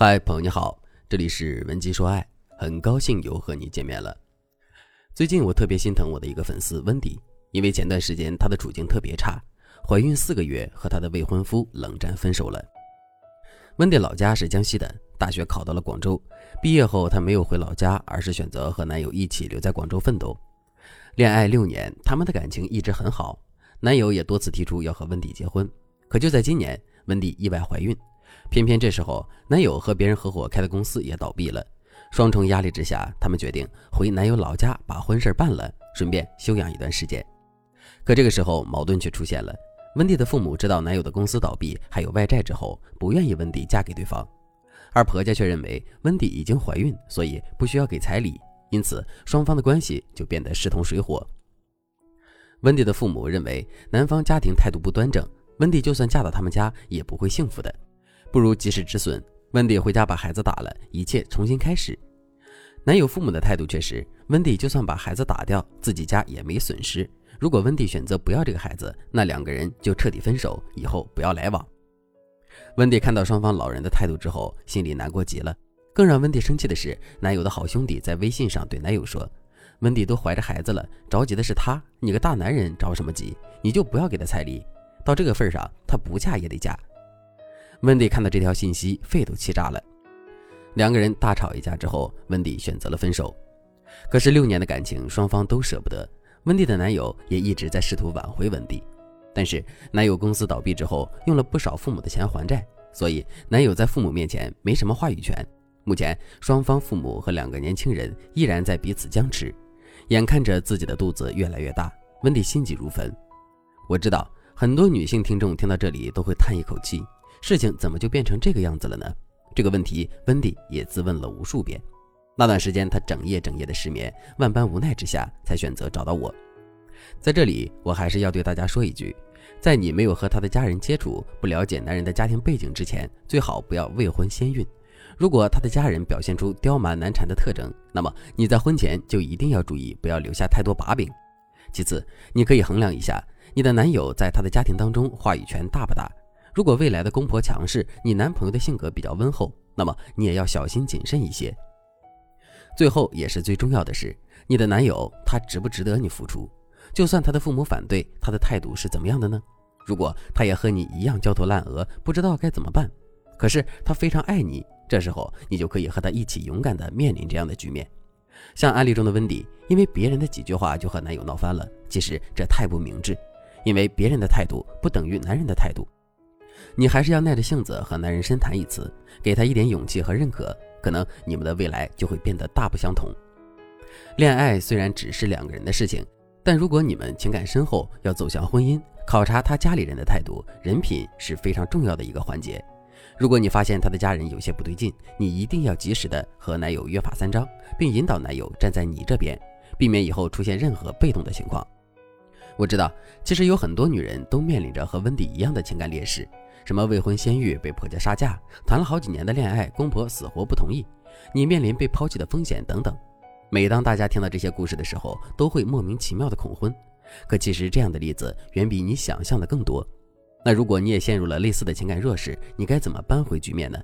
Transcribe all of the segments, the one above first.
嗨，朋友你好，这里是文姬说爱，很高兴又和你见面了。最近我特别心疼我的一个粉丝温迪，因为前段时间她的处境特别差，怀孕四个月和她的未婚夫冷战分手了。温迪老家是江西的，大学考到了广州，毕业后她没有回老家，而是选择和男友一起留在广州奋斗。恋爱六年，他们的感情一直很好，男友也多次提出要和温迪结婚，可就在今年，温迪意外怀孕。偏偏这时候，男友和别人合伙开的公司也倒闭了，双重压力之下，他们决定回男友老家把婚事办了，顺便休养一段时间。可这个时候，矛盾却出现了。温蒂的父母知道男友的公司倒闭还有外债之后，不愿意温蒂嫁给对方，而婆家却认为温蒂已经怀孕，所以不需要给彩礼，因此双方的关系就变得势同水火。温迪的父母认为男方家庭态度不端正，温迪就算嫁到他们家也不会幸福的。不如及时止损。温迪回家把孩子打了，一切重新开始。男友父母的态度却是：温迪就算把孩子打掉，自己家也没损失。如果温迪选择不要这个孩子，那两个人就彻底分手，以后不要来往。温迪看到双方老人的态度之后，心里难过极了。更让温迪生气的是，男友的好兄弟在微信上对男友说：“温迪都怀着孩子了，着急的是他，你个大男人着什么急？你就不要给他彩礼。到这个份上，他不嫁也得嫁。”温迪看到这条信息，肺都气炸了。两个人大吵一架之后，温迪选择了分手。可是六年的感情，双方都舍不得。温迪的男友也一直在试图挽回温迪，但是男友公司倒闭之后，用了不少父母的钱还债，所以男友在父母面前没什么话语权。目前，双方父母和两个年轻人依然在彼此僵持。眼看着自己的肚子越来越大，温迪心急如焚。我知道很多女性听众听到这里都会叹一口气。事情怎么就变成这个样子了呢？这个问题，温迪也自问了无数遍。那段时间，她整夜整夜的失眠，万般无奈之下，才选择找到我。在这里，我还是要对大家说一句：在你没有和他的家人接触、不了解男人的家庭背景之前，最好不要未婚先孕。如果他的家人表现出刁蛮难缠的特征，那么你在婚前就一定要注意，不要留下太多把柄。其次，你可以衡量一下你的男友在他的家庭当中话语权大不大。如果未来的公婆强势，你男朋友的性格比较温厚，那么你也要小心谨慎一些。最后也是最重要的是，你的男友他值不值得你付出？就算他的父母反对，他的态度是怎么样的呢？如果他也和你一样焦头烂额，不知道该怎么办，可是他非常爱你，这时候你就可以和他一起勇敢地面临这样的局面。像案例中的温迪，因为别人的几句话就和男友闹翻了，其实这太不明智，因为别人的态度不等于男人的态度。你还是要耐着性子和男人深谈一次，给他一点勇气和认可，可能你们的未来就会变得大不相同。恋爱虽然只是两个人的事情，但如果你们情感深厚，要走向婚姻，考察他家里人的态度、人品是非常重要的一个环节。如果你发现他的家人有些不对劲，你一定要及时的和男友约法三章，并引导男友站在你这边，避免以后出现任何被动的情况。我知道，其实有很多女人都面临着和温迪一样的情感劣势。什么未婚先孕被婆家杀价，谈了好几年的恋爱，公婆死活不同意，你面临被抛弃的风险等等。每当大家听到这些故事的时候，都会莫名其妙的恐婚。可其实这样的例子远比你想象的更多。那如果你也陷入了类似的情感弱势，你该怎么扳回局面呢？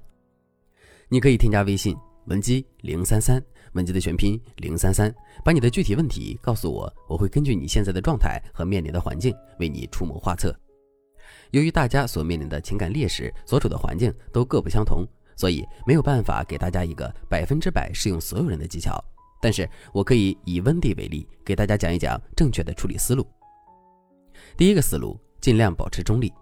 你可以添加微信文姬零三三，文姬的全拼零三三，把你的具体问题告诉我，我会根据你现在的状态和面临的环境，为你出谋划策。由于大家所面临的情感劣势、所处的环境都各不相同，所以没有办法给大家一个百分之百适用所有人的技巧。但是我可以以温蒂为例，给大家讲一讲正确的处理思路。第一个思路，尽量保持中立。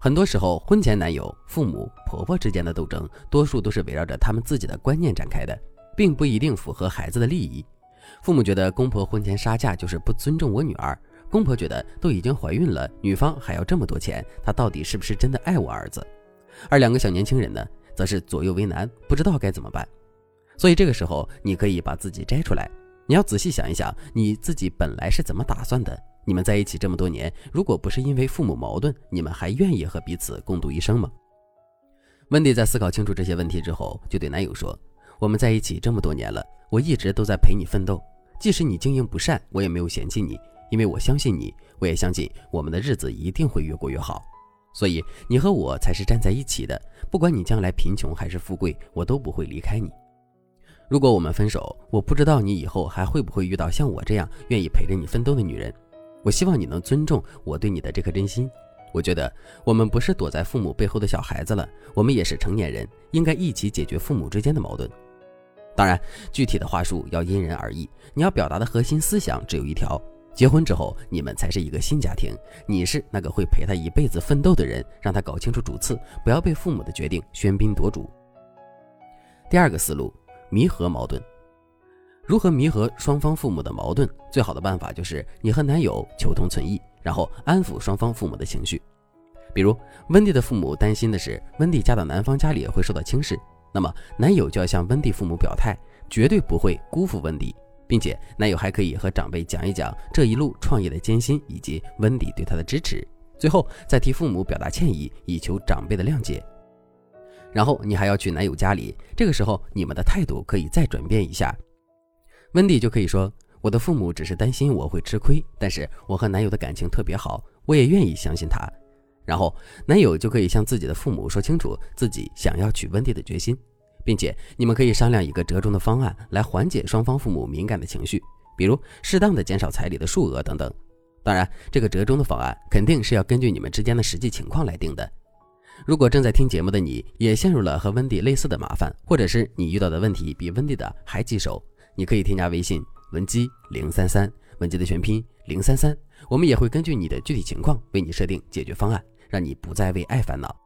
很多时候，婚前男友、父母、婆婆之间的斗争，多数都是围绕着他们自己的观念展开的，并不一定符合孩子的利益。父母觉得公婆婚前杀价就是不尊重我女儿。公婆觉得都已经怀孕了，女方还要这么多钱，她到底是不是真的爱我儿子？而两个小年轻人呢，则是左右为难，不知道该怎么办。所以这个时候，你可以把自己摘出来，你要仔细想一想，你自己本来是怎么打算的？你们在一起这么多年，如果不是因为父母矛盾，你们还愿意和彼此共度一生吗？温迪在思考清楚这些问题之后，就对男友说：“我们在一起这么多年了，我一直都在陪你奋斗，即使你经营不善，我也没有嫌弃你。”因为我相信你，我也相信我们的日子一定会越过越好，所以你和我才是站在一起的。不管你将来贫穷还是富贵，我都不会离开你。如果我们分手，我不知道你以后还会不会遇到像我这样愿意陪着你奋斗的女人。我希望你能尊重我对你的这颗真心。我觉得我们不是躲在父母背后的小孩子了，我们也是成年人，应该一起解决父母之间的矛盾。当然，具体的话术要因人而异。你要表达的核心思想只有一条：结婚之后，你们才是一个新家庭，你是那个会陪他一辈子奋斗的人，让他搞清楚主次，不要被父母的决定喧宾夺主。第二个思路。弥合矛盾，如何弥合双方父母的矛盾？最好的办法就是你和男友求同存异，然后安抚双方父母的情绪。比如，温蒂的父母担心的是温蒂嫁到男方家里会受到轻视，那么男友就要向温蒂父母表态，绝对不会辜负温蒂，并且男友还可以和长辈讲一讲这一路创业的艰辛以及温蒂对他的支持，最后再替父母表达歉意，以求长辈的谅解。然后你还要去男友家里，这个时候你们的态度可以再转变一下。温蒂就可以说：“我的父母只是担心我会吃亏，但是我和男友的感情特别好，我也愿意相信他。”然后男友就可以向自己的父母说清楚自己想要娶温蒂的决心，并且你们可以商量一个折中的方案来缓解双方父母敏感的情绪，比如适当的减少彩礼的数额等等。当然，这个折中的方案肯定是要根据你们之间的实际情况来定的。如果正在听节目的你也陷入了和温迪类似的麻烦，或者是你遇到的问题比温迪的还棘手，你可以添加微信文姬零三三，文姬的全拼零三三，我们也会根据你的具体情况为你设定解决方案，让你不再为爱烦恼。